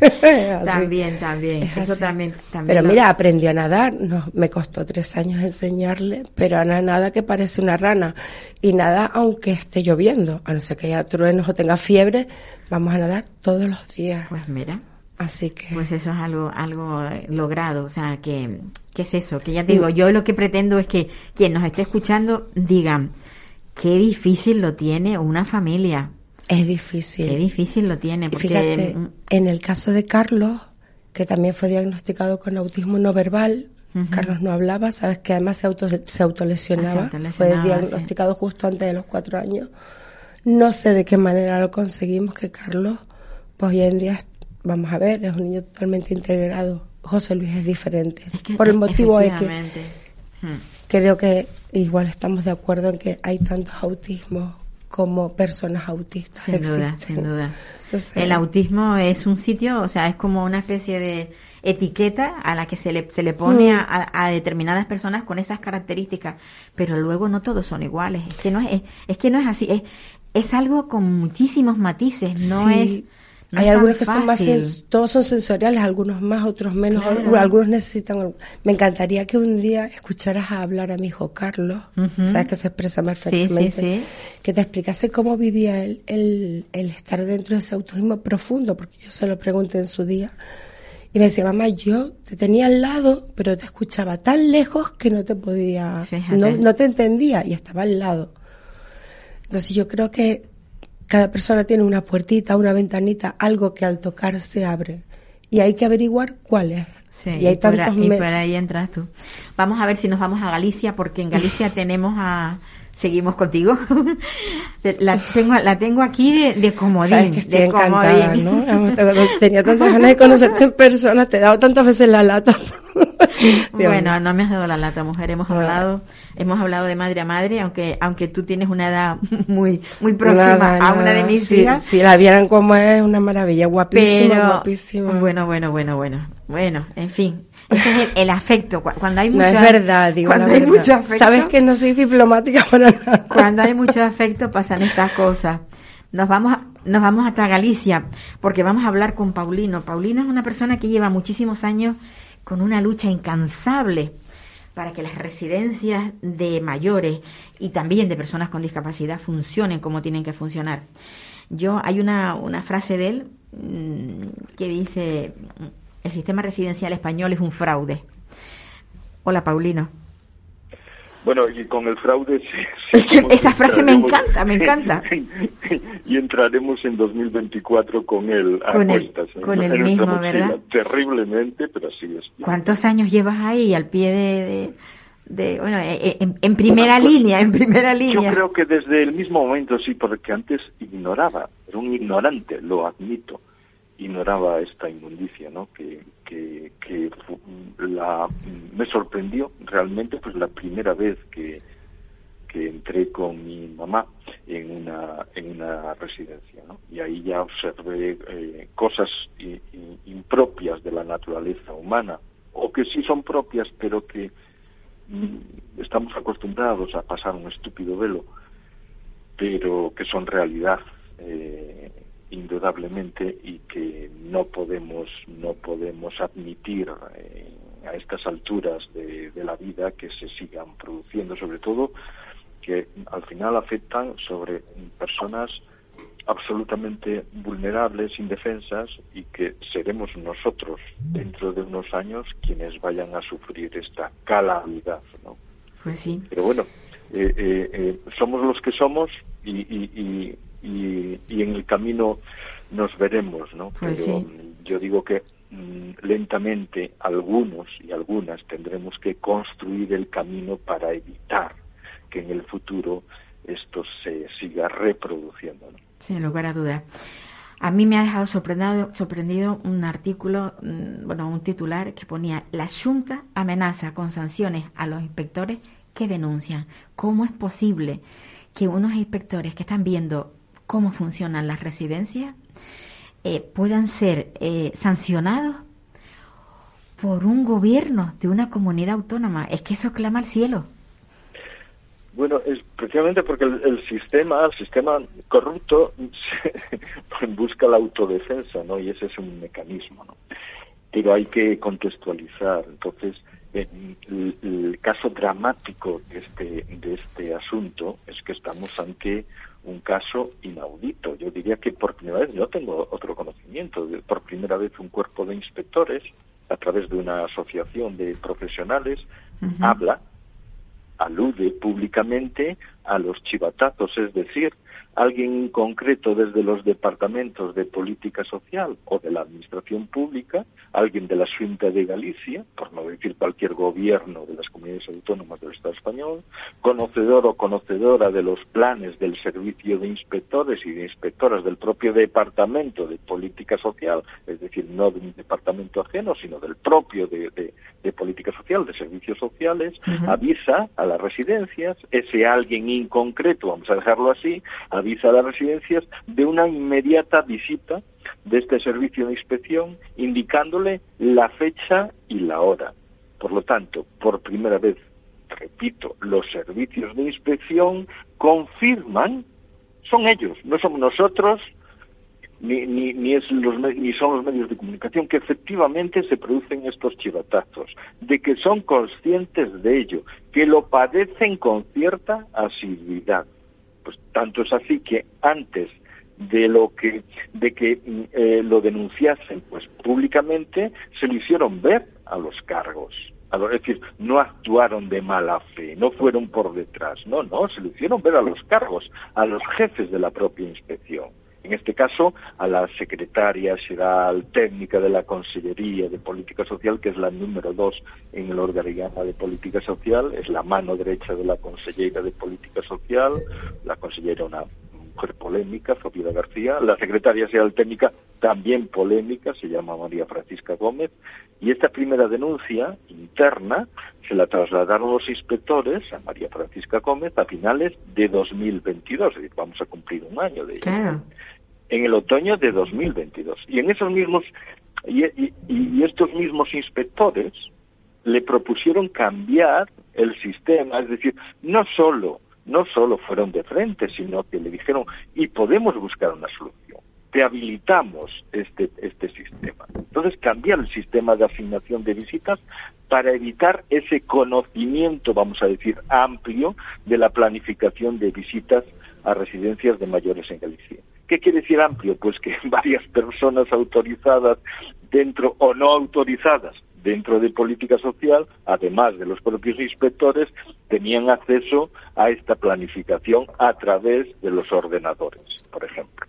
también, también, eso también, Pero mira, aprendió a nadar, no, me costó tres años enseñarle, pero a nada que parece una rana. Y nada aunque esté lloviendo, a no ser que haya truenos o tenga fiebre, vamos a nadar todos los días. Pues mira. Así que. Pues eso es algo, algo logrado. O sea, que, ¿qué es eso? Que ya te digo, mm. yo lo que pretendo es que quien nos esté escuchando digan, qué difícil lo tiene una familia. Es difícil. Qué difícil lo tiene. Porque... Fíjate, en el caso de Carlos, que también fue diagnosticado con autismo no verbal, Carlos no hablaba, sabes que además se, auto, se autolesionaba, fue diagnosticado justo antes de los cuatro años. No sé de qué manera lo conseguimos que Carlos, pues hoy en día vamos a ver, es un niño totalmente integrado. José Luis es diferente. Por el motivo es que hmm. creo que igual estamos de acuerdo en que hay tantos autismos como personas autistas. Sin duda, sin duda. el autismo es un sitio, o sea, es como una especie de etiqueta a la que se le, se le pone hmm. a, determinadas personas con esas características, pero luego no todos son iguales. Es que no es, es, que no es así. Es, es algo con muchísimos matices, no es hay algunos que son más, todos son sensoriales, algunos más, otros menos, algunos necesitan. Me encantaría que un día escucharas a hablar a mi hijo Carlos, sabes que se expresa perfectamente, que te explicase cómo vivía él el, el estar dentro de ese autismo profundo, porque yo se lo pregunté en su día. Y me decía, mamá, yo te tenía al lado, pero te escuchaba tan lejos que no te podía, no, no te entendía y estaba al lado. Entonces yo creo que cada persona tiene una puertita, una ventanita, algo que al tocar se abre. Y hay que averiguar cuál es. Sí, y, hay tantos por, y por ahí entras tú. Vamos a ver si nos vamos a Galicia, porque en Galicia tenemos a... Seguimos contigo. la, tengo, la tengo aquí de, de comodín. Sabes que estoy encantada, ¿no? Tenía tantas ganas de conocerte en persona, te he dado tantas veces la lata. bueno, no me has dado la lata, mujer. Hemos hablado hemos hablado de madre a madre, aunque aunque tú tienes una edad muy muy próxima a una de mis hijas. Si la vieran como es, una maravilla, guapísima, guapísima. Bueno, bueno, bueno, bueno. Bueno, en fin. Ese es el, afecto. Cuando hay mucho, no es verdad, digo cuando hay mucho afecto. Sabes que no soy diplomática para nada. Cuando hay mucho afecto pasan estas cosas. Nos vamos nos vamos hasta Galicia porque vamos a hablar con Paulino. Paulino es una persona que lleva muchísimos años con una lucha incansable para que las residencias de mayores y también de personas con discapacidad funcionen como tienen que funcionar. Yo hay una, una frase de él mm, que dice el sistema residencial español es un fraude. Hola Paulino. Bueno, y con el fraude... esa frase me encanta, me encanta. y entraremos en 2024 con él a con el, con el mismo, ¿verdad? Terriblemente, pero así es. ¿Cuántos años llevas ahí al pie de... de, bueno, eh, eh, en, primera pues, línea, en primera línea. Yo creo que desde el mismo momento sí, porque antes ignoraba, era un ignorante, lo admito, ignoraba esta inmundicia, ¿no? Que, que, que la, me sorprendió realmente pues la primera vez que, que entré con mi mamá en una, en una residencia, ¿no? Y ahí ya observé eh, cosas impropias de la naturaleza humana, o que sí son propias, pero que mm, estamos acostumbrados a pasar un estúpido velo, pero que son realidad. Eh, indudablemente y que no podemos no podemos admitir eh, a estas alturas de, la vida que se sigan produciendo sobre todo que al final afectan sobre personas absolutamente vulnerables, indefensas y que seremos nosotros dentro de unos años quienes vayan a sufrir esta calamidad, ¿no? Pues sí. Pero bueno, eh, eh, eh, somos los que somos y, y, y, y, en el camino nos veremos, ¿no? Pues Pero sí. yo digo que mm, lentamente algunos y algunas tendremos que construir el camino para evitar que en el futuro esto se siga reproduciendo. ¿no? Sin lugar a dudas. A mí me ha dejado sorprendido, sorprendido un artículo, mm, bueno, un titular que ponía La Junta amenaza con sanciones a los inspectores que denuncian. ¿Cómo es posible que unos inspectores que están viendo cómo funcionan las residencias eh, puedan ser eh, sancionados por un gobierno de una comunidad autónoma? Es que eso clama al cielo. Bueno, es precisamente porque el, el sistema, el sistema corrupto busca la autodefensa, ¿no? Y ese es un mecanismo, ¿no? Pero hay que contextualizar. Entonces, el, el caso dramático de este, de este asunto es que estamos ante un caso inaudito. Yo diría que por primera vez, no tengo otro conocimiento, por primera vez un cuerpo de inspectores, a través de una asociación de profesionales, habla alude públicamente a los chivatazos, es decir, alguien en concreto desde los departamentos de política social o de la administración pública, alguien de la Junta de Galicia, por no decir cualquier gobierno de las comunidades autónomas del Estado español, conocedor o conocedora de los planes del servicio de inspectores y de inspectoras del propio departamento de política social, es decir, no de un departamento ajeno, sino del propio de, de- de política social, de servicios sociales, avisa a las residencias, ese alguien en concreto, vamos a dejarlo así, avisa a las residencias de una inmediata visita de este servicio de inspección, indicándole la fecha y la hora. Por lo tanto, por primera vez, repito, los servicios de inspección confirman, son ellos, no somos nosotros, ni, ni, ni, es los, ni son los medios de comunicación, que efectivamente se producen estos chivatazos, de que son conscientes de ello, que lo padecen con cierta asiduidad. Pues tanto es así que antes de lo que de que mm, eh, lo denunciasen pues públicamente se lo hicieron ver a los cargos a es decir no actuaron de mala fe no fueron por detrás no no se lo hicieron ver a los cargos a los jefes de la propia inspección en este caso a la secretaria general técnica de la Consellería de Política Social, que es la número dos en el organigrama de Política Social, es la mano derecha de la consellera de Política Social, la consellera una mujer polémica, Sofía García, la secretaria general técnica también polémica, se llama María Francisca Gómez, y esta primera denuncia interna se la trasladaron los inspectores a María Francisca Gómez a finales de 2022, es decir, vamos a cumplir un año de ello Claro. en el otoño de 2022. Y en esos mismos y, y- y estos mismos inspectores le propusieron cambiar el sistema, es decir, no solo no solo fueron de frente, sino que le dijeron y podemos buscar una solución. Te habilitamos este este sistema. Entonces cambiar el sistema de asignación de visitas para evitar ese conocimiento, vamos a decir, amplio de la planificación de visitas a residencias de mayores en Galicia. ¿Qué quiere decir amplio? Pues que varias personas autorizadas dentro o no autorizadas dentro de política social, además de los propios inspectores, tenían acceso a esta planificación a través de los ordenadores, por ejemplo.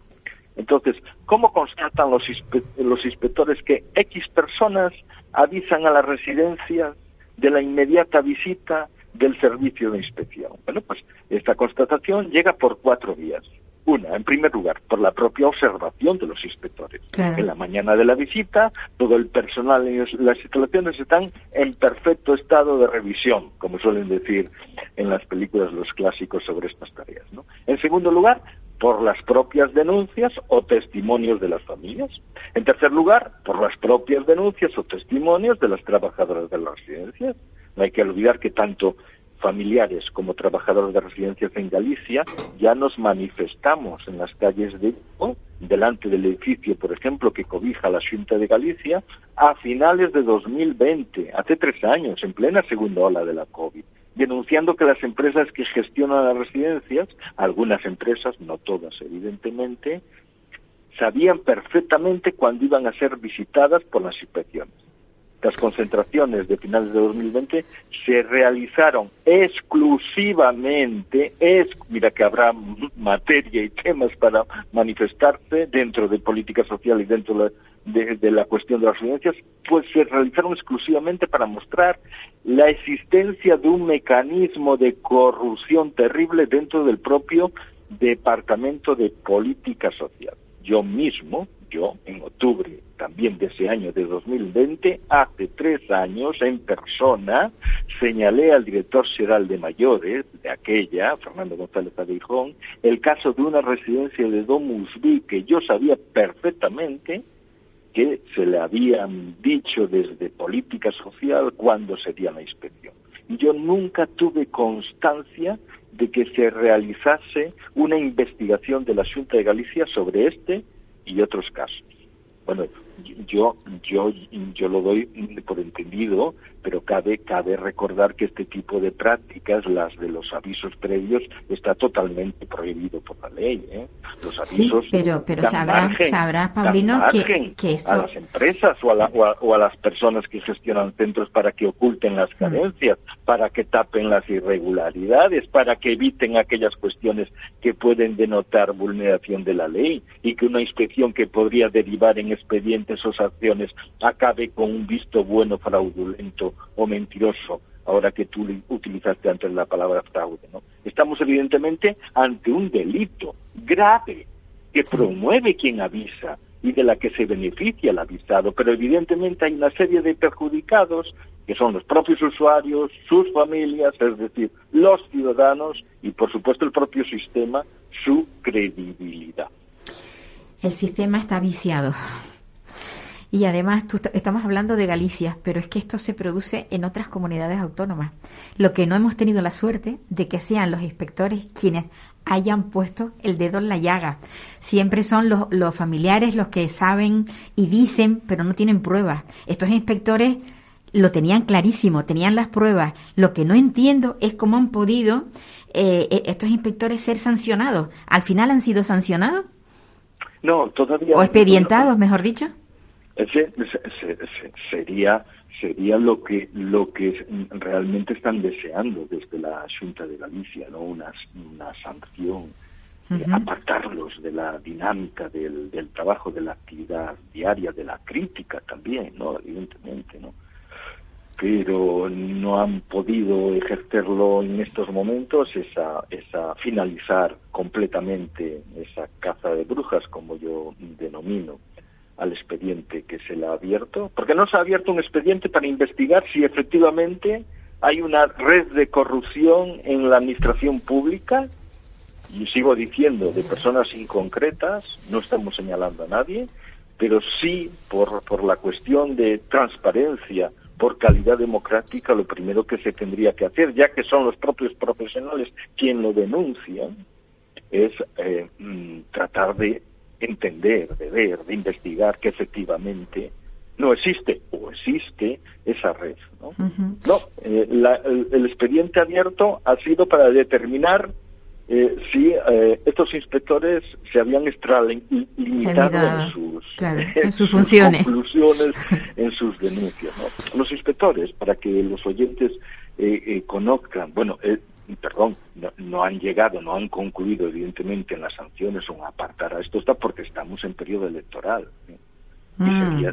Entonces, ¿cómo constatan los, inspe los inspectores que X personas avisan a las residencias de la inmediata visita del servicio de inspección? Bueno, pues esta constatación llega por cuatro vías. Una, en primer lugar, por la propia observación de los inspectores. Claro. En la mañana de la visita, todo el personal en las instalaciones están en perfecto estado de revisión, como suelen decir en las películas los clásicos sobre estas tareas. ¿no? En segundo lugar, por las propias denuncias o testimonios de las familias. En tercer lugar, por las propias denuncias o testimonios de las trabajadoras de las residencias. No hay que olvidar que tanto familiares como trabajadores de residencias en Galicia ya nos manifestamos en las calles de Vigo, delante del edificio, por ejemplo, que cobija la Junta de Galicia, a finales de 2020, hace tres años, en plena segunda ola de la COVID. denunciando que las empresas que gestionan las residencias, algunas empresas, no todas evidentemente, sabían perfectamente cuándo iban a ser visitadas por las inspecciones. Las concentraciones de finales de 2020 se realizaron exclusivamente, es, mira que habrá materia y temas para manifestarse dentro de política social y dentro de, de la cuestión de las residencias, pues se realizaron exclusivamente para mostrar la existencia de un mecanismo de corrupción terrible dentro del propio Departamento de Política Social. Yo mismo, yo en octubre también de ese año de 2020, hace tres años en persona, señalé al director general de mayores de aquella, Fernando González Adeijón, el caso de una residencia de Domus Vi que yo sabía perfectamente que se le habían dicho desde política social cuando sería la inspección. Y yo nunca tuve constancia de que se realizase una investigación de la Junta de Galicia sobre este y otros casos. Bueno, yo, yo, yo lo doy por entendido, pero cabe, cabe recordar que este tipo de prácticas, las de los avisos previos, está totalmente prohibido por la ley. ¿eh? Los avisos sí, pero, pero sabrás, sabrá, Paulino, que, que a las empresas o a, o, a, las personas que gestionan centros para que oculten las mm. carencias, para que tapen las irregularidades, para que eviten aquellas cuestiones que pueden denotar vulneración de la ley y que una inspección que podría derivar en expedientes o sanciones acabe con un visto bueno fraudulento o mentiroso, ahora que tú utilizaste antes la palabra fraude. ¿no? Estamos evidentemente ante un delito grave que promueve quien avisa y de la que se beneficia el avisado, pero evidentemente hay una serie de perjudicados que son los propios usuarios, sus familias, es decir, los ciudadanos y por supuesto el propio sistema, su credibilidad. El sistema está viciado. Y además, estamos hablando de Galicia, pero es que esto se produce en otras comunidades autónomas. Lo que no hemos tenido la suerte de que sean los inspectores quienes hayan puesto el dedo en la llaga. Siempre son los, los familiares los que saben y dicen, pero no tienen pruebas. Estos inspectores lo tenían clarísimo, tenían las pruebas. Lo que no entiendo es cómo han podido eh, e, estos inspectores ser sancionados. ¿Al final han sido sancionados? No, todavía. ¿O expedientados, mejor dicho? Sería sería lo que lo que realmente están deseando desde la Junta de Galicia, ¿no? Una, una sanción, eh, apartarlos de la dinámica del, del trabajo, de la actividad diaria, de la crítica también, ¿no? Evidentemente, ¿no? pero no han podido ejercerlo en estos momentos, esa, esa finalizar completamente esa caza de brujas, como yo denomino, al expediente que se le ha abierto, porque no se ha abierto un expediente para investigar si efectivamente hay una red de corrupción en la administración pública, y sigo diciendo, de personas inconcretas, no estamos señalando a nadie, pero sí por, por la cuestión de transparencia, por calidad democrática, lo primero que se tendría que hacer, ya que son los propios profesionales quien lo denuncian, es eh, mm, tratar de entender, de ver, de investigar que efectivamente no existe o existe esa red. No, no eh, el, expediente abierto ha sido para determinar eh, si eh, estos inspectores se habían extralimitado en sus, en sus funciones, conclusiones, en sus denuncias. ¿no? Los inspectores, para que los oyentes conozcan, bueno, perdón, no, han llegado, no han concluido evidentemente en las sanciones o en apartar a esto está porque estamos en periodo electoral. Y, mm. sería,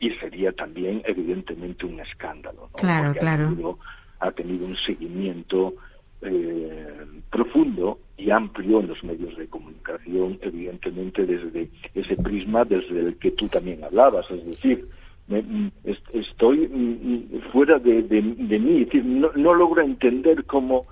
y sería también evidentemente un escándalo. Claro, claro. Ha tenido, un seguimiento eh, profundo y amplio en los medios de comunicación, evidentemente desde ese prisma desde el que tú también hablabas, es decir, estoy fuera de, mí, es decir, no, no logro entender cómo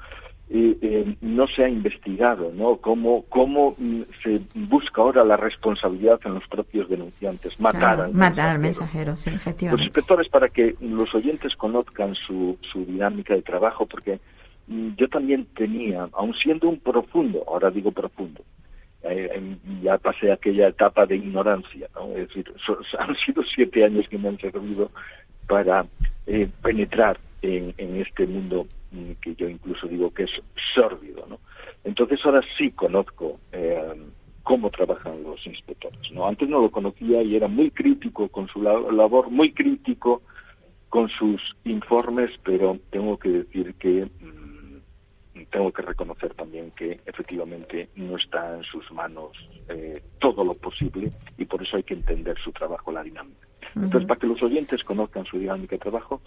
eh, no se ha investigado, ¿no? Cómo, cómo mm, se busca ahora la responsabilidad en los propios denunciantes, matar al matar al mensajero, sí, efectivamente. Los inspectores para que los oyentes conozcan su, su dinámica de trabajo, porque mm, yo también tenía, aun siendo un profundo, ahora digo profundo, eh, ya pasé aquella etapa de ignorancia, ¿no? Es decir, han sido siete años que me han servido para eh, penetrar en, en este mundo que yo incluso digo que es sórdido, ¿no? Entonces ahora sí conozco eh, cómo trabajan los inspectores, ¿no? Antes no lo conocía y era muy crítico con su labor, muy crítico con sus informes, pero tengo que decir que mm, tengo que reconocer también que efectivamente no está en sus manos eh, todo lo posible y por eso hay que entender su trabajo, la dinámica. Entonces, para que los oyentes conozcan su dinámica de trabajo,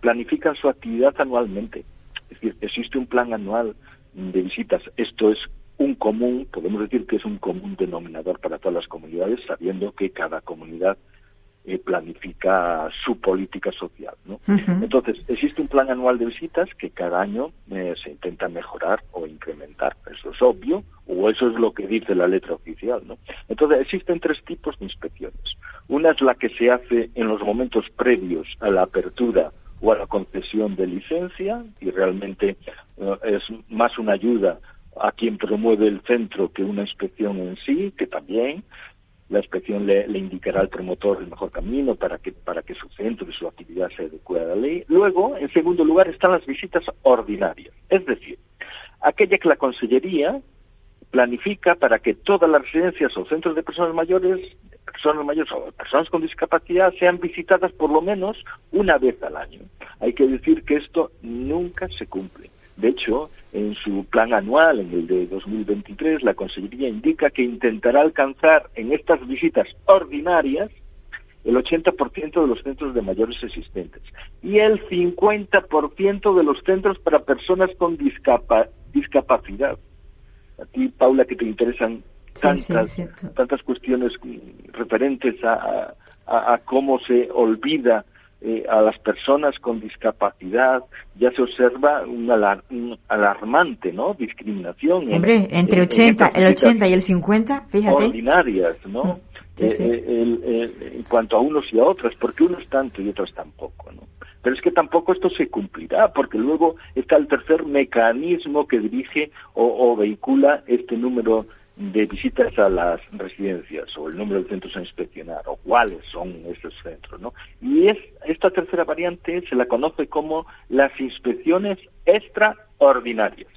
planifican su actividad anualmente. Es decir, existe un plan anual de visitas. Esto es un común, podemos decir que es un común denominador para todas las comunidades, sabiendo que cada comunidad eh, planifica su política social. ¿no? Entonces, existe un plan anual de visitas que cada año eh, se intenta mejorar o incrementar. Eso es obvio, o eso es lo que dice la letra oficial. ¿no? Entonces, existen tres tipos de inspecciones. Una es la que se hace en los momentos previos a la apertura o a la concesión de licencia y realmente eh, es más una ayuda a quien promueve el centro que una inspección en sí, que también la inspección le, indicará al promotor el mejor camino para que, para que su centro y su actividad se adecue a la ley. Luego, en segundo lugar, están las visitas ordinarias, es decir, aquella que la Consellería planifica para que todas las residencias o centros de personas mayores, personas mayores o personas con discapacidad sean visitadas por lo menos una vez al año. Hay que decir que esto nunca se cumple. De hecho, en su plan anual, en el de 2023, la Consejería indica que intentará alcanzar en estas visitas ordinarias el 80% de los centros de mayores existentes y el 50% de los centros para personas con discapacidad. A ti, Paula, que te interesan tantas, tantas cuestiones referentes a, a cómo se olvida eh, a las personas con discapacidad ya se observa un, alarmante, ¿no? Discriminación. Hombre, entre 80, el 80 y el 50, fíjate. Ordinarias, ¿no? Eh, eh, en cuanto a unos y a otras, porque unos tanto y otros tampoco, ¿no? Pero es que tampoco esto se cumplirá, porque luego está el tercer mecanismo que dirige o, o vehicula este número de visitas a las residencias o el número de centros a inspeccionar o cuáles son esos centros, ¿no? Y es esta tercera variante se la conoce como las inspecciones extraordinarias,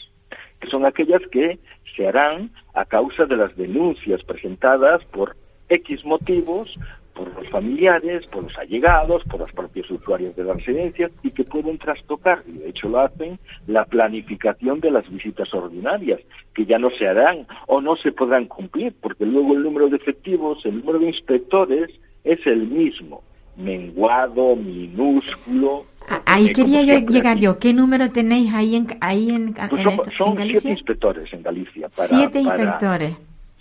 que son aquellas que se harán a causa de las denuncias presentadas por X motivos por los familiares, por los allegados, por los propios usuarios de la residencia y que pueden trastocar, y de hecho lo hacen, la planificación de las visitas ordinarias, que ya no se harán o no se podrán cumplir, porque luego el número de efectivos, el número de inspectores es el mismo, menguado, minúsculo. Ahí quería yo llegar yo. ¿Qué número tenéis ahí en, ahí en, pues son, siete inspectores en Galicia. siete inspectores.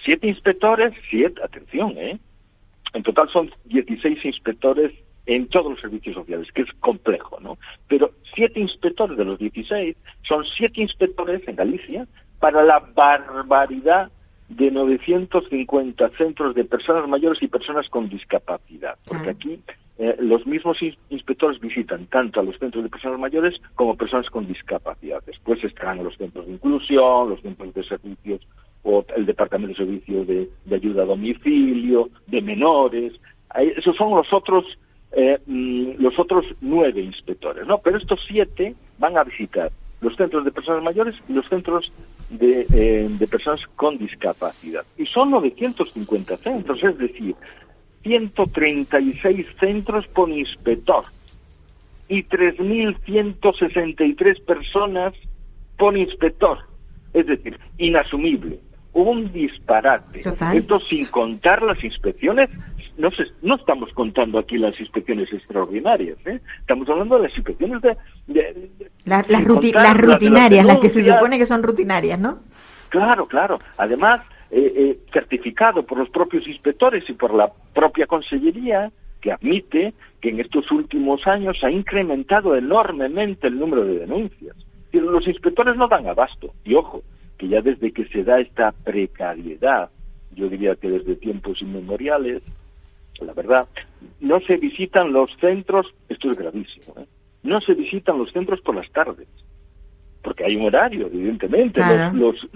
Siete inspectores, siete, atención, ¿eh? En total son 16 inspectores en todos los servicios sociales, que es complejo, ¿no? Pero siete inspectores de los 16 son siete inspectores en Galicia para la barbaridad de 950 centros de personas mayores y personas con discapacidad, porque aquí eh, los mismos inspectores visitan tanto a los centros de personas mayores como personas con discapacidad. Después estarán los centros de inclusión, los centros de servicios o el Departamento de Servicio de, Ayuda a Domicilio, de menores. Esos son los otros, eh, mm, los otros nueve inspectores, ¿no? Pero estos siete van a visitar los centros de personas mayores y los centros de, eh, de personas con discapacidad. Y son 950 centros, es decir, 136 centros por inspector y 3.163 personas por inspector. Es decir, inasumible un disparate. Esto sin contar las inspecciones, no, no estamos contando aquí las inspecciones extraordinarias, ¿eh? estamos hablando de las inspecciones de... las, rutinarias, las, que se supone que son rutinarias, ¿no? Claro, claro. Además, eh, eh, certificado por los propios inspectores y por la propia Consellería, que admite que en estos últimos años ha incrementado enormemente el número de denuncias. Pero los inspectores no dan abasto. Y ojo, que ya desde que se da esta precariedad, yo diría que desde tiempos inmemoriales, la verdad, no se visitan los centros, esto es gravísimo, ¿eh? no se visitan los centros por las tardes, porque hay un horario, evidentemente, los,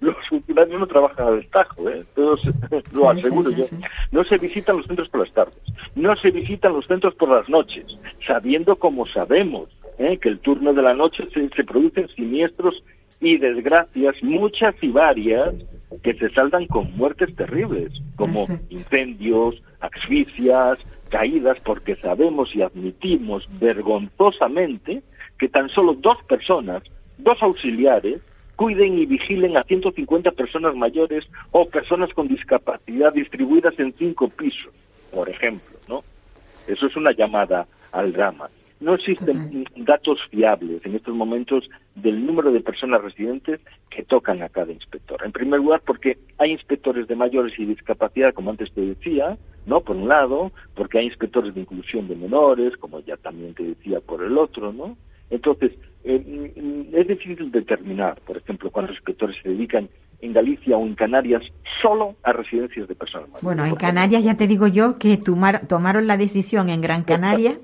los, funcionarios no trabajan a destajo, ¿eh? lo aseguro yo. No se visitan los centros por las tardes, no se visitan los centros por las noches, sabiendo como sabemos ¿eh? que el turno de la noche se, se producen siniestros y desgracias, muchas y varias, que se saldan con muertes terribles, como incendios, asfixias, caídas, porque sabemos y admitimos vergonzosamente que tan solo dos personas, dos auxiliares, cuiden y vigilen a 150 personas mayores o personas con discapacidad distribuidas en cinco pisos, por ejemplo, ¿no? Eso es una llamada al drama. No existen datos fiables en estos momentos del número de personas residentes que tocan a cada inspector. En primer lugar, porque hay inspectores de mayores y discapacidad, como antes te decía, ¿no? Por un lado, porque hay inspectores de inclusión de menores, como ya también te decía por el otro, ¿no? Entonces, eh, mm, es difícil determinar, por ejemplo, cuántos inspectores se dedican en Galicia o en Canarias solo a residencias de personas mayores. Bueno, en Canarias ya te digo yo que tomar- tomaron la decisión en Gran Canaria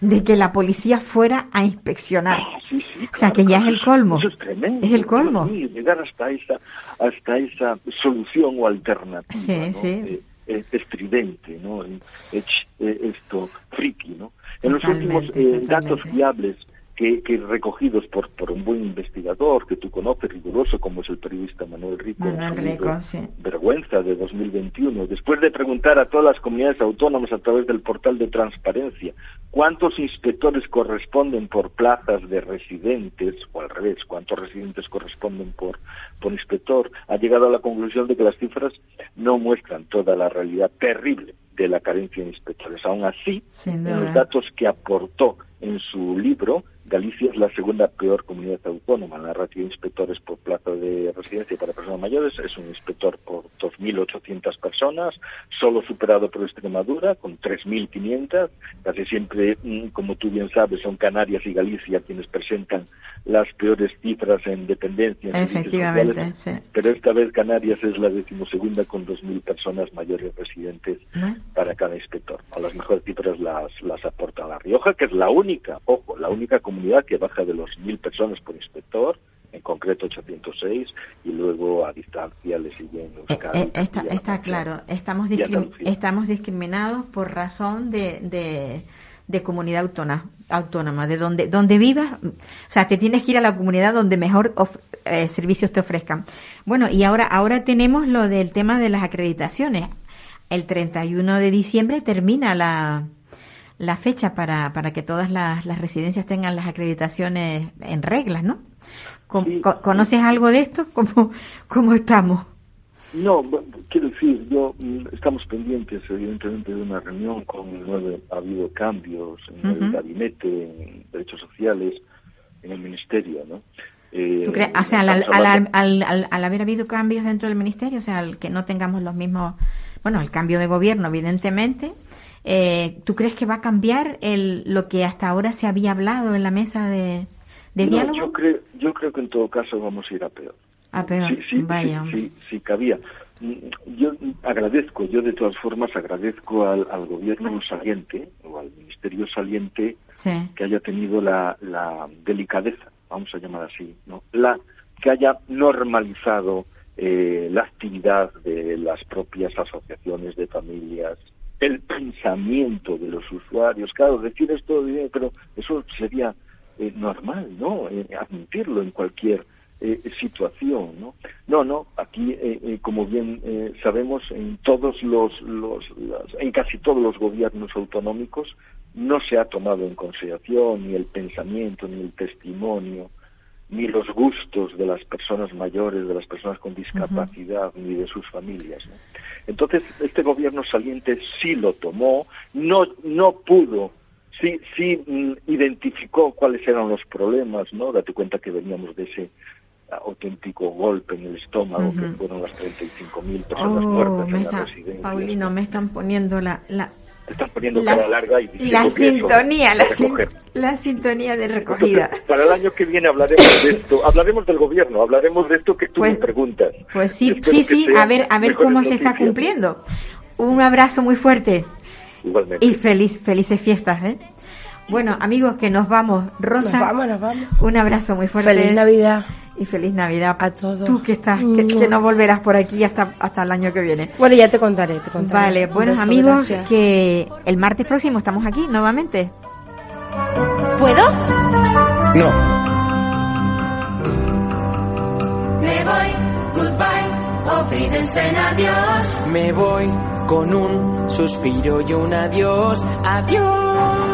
de que la policía fuera a inspeccionar. Ah, sí, sí, O sea, que ya es el colmo. Eso es tremendo. Es el colmo. Mío, llegar hasta esa, hasta esa solución o alternativa. Sí, ¿no? sí. Eh, eh, estridente, ¿no? Eh, esto, friki, ¿no? En los últimos eh, datos fiables que, que recogidos por, por un buen investigador que tú conoces, riguroso, como es el periodista Manuel Rico, Manuel Rico, libro sí. Vergüenza de 2021, después de preguntar a todas las comunidades autónomas a través del portal de transparencia cuántos inspectores corresponden por plazas de residentes, o al revés, cuántos residentes corresponden por, por inspector, ha llegado a la conclusión de que las cifras no muestran toda la realidad terrible de la carencia de inspectores. Aún así, en los datos que aportó en su libro, Galicia es la segunda peor comunidad autónoma. La ratio de inspectores por plaza de residencia para personas mayores es un inspector por 2.800 personas, solo superado por Extremadura, con 3.500. Casi siempre, mm, como tú bien sabes, son Canarias y Galicia quienes presentan las peores cifras en dependencia. en Efectivamente, sí. Pero esta vez Canarias es la decimosegunda con 2.000 personas mayores residentes ¿No? para cada inspector. A las mejores cifras las, las aporta La Rioja, que es la única, ojo, la única comunidad que baja de los 1.000 personas por inspector, en concreto 806, y luego a distancia le siguen Eh, Euskadi. eh, está, Castilla-La está Mancha. claro, estamos, estamos discriminados por razón de, de, de comunidad autónoma, autónoma, de donde, donde vivas, o sea, te tienes que ir a la comunidad donde mejor of- eh, servicios te ofrezcan. Bueno, y ahora, ahora tenemos lo del tema de las acreditaciones. El 31 de diciembre termina la, la fecha para, para que todas las, las residencias tengan las acreditaciones en reglas, ¿no? Con- Sí. co- ¿Conoces algo de esto? ¿Cómo, cómo estamos? No, quiero decir, yo mm, estamos pendientes, evidentemente, de una reunión con el nuevo, ha habido cambios en el gabinete, en derechos sociales, en el ministerio, ¿no? Eh, ¿Tú crees? O sea, al, al, al- al haber habido cambios dentro del ministerio, o sea, al que no tengamos los mismos, bueno, el cambio de gobierno, evidentemente, eh, ¿tú crees que va a cambiar el, lo que hasta ahora se había hablado en la mesa de, de No, diálogo? yo creo, yo creo que en todo caso vamos a ir a peor. A peor, Sí, sí, vaya, sí, sí, sí cabía. Mm, Yo agradezco, yo de todas formas agradezco al, al gobierno saliente o al ministerio saliente que haya tenido la, la delicadeza, vamos a llamar así, ¿no? La que haya normalizado eh, la actividad de las propias asociaciones de familias, el pensamiento de los usuarios. Claro, decir esto, pero eso sería eh, normal, ¿no? Eh, admitirlo en cualquier eh, situación, ¿no? No, no, aquí, eh, eh, como bien sabemos, en todos los, los en casi todos los gobiernos autonómicos no se ha tomado en consideración ni el pensamiento, ni el testimonio, ni los gustos de las personas mayores, de las personas con discapacidad, ni de sus familias. ¿no? Entonces, este gobierno saliente sí lo tomó, no, no pudo, sí, sí mm, identificó cuáles eran los problemas, ¿no? Date cuenta que veníamos de ese auténtico golpe en el estómago, que fueron las 35.000 personas Oh, muertas en está, la residencia. Paulino, me están poniendo la, la, Te poniendo la, cara larga y la sintonía, la, sin- sintonía de recogida. Entonces, para el año que viene hablaremos de esto, hablaremos del gobierno, hablaremos de esto que tú Pues- me preguntas. Pues sí, Espero sí, sí, a ver, a ver cómo se está cumpliendo. Un abrazo muy fuerte Igualmente. y feliz, felices fiestas, ¿eh? Bueno, amigos, que nos vamos. Rosa, Nos vamos, nos vamos. un abrazo muy fuerte. Feliz Navidad. Y feliz Navidad A todos. Tú que estás, que, que no volverás por aquí hasta, hasta el año que viene. Bueno, ya te contaré, te contaré. Vale, Un buenos beso, amigos, gracias. que el martes próximo estamos aquí nuevamente. ¿Puedo? No. Me voy, goodbye, olvídense en adiós. Me voy con un suspiro y un adiós. Adiós.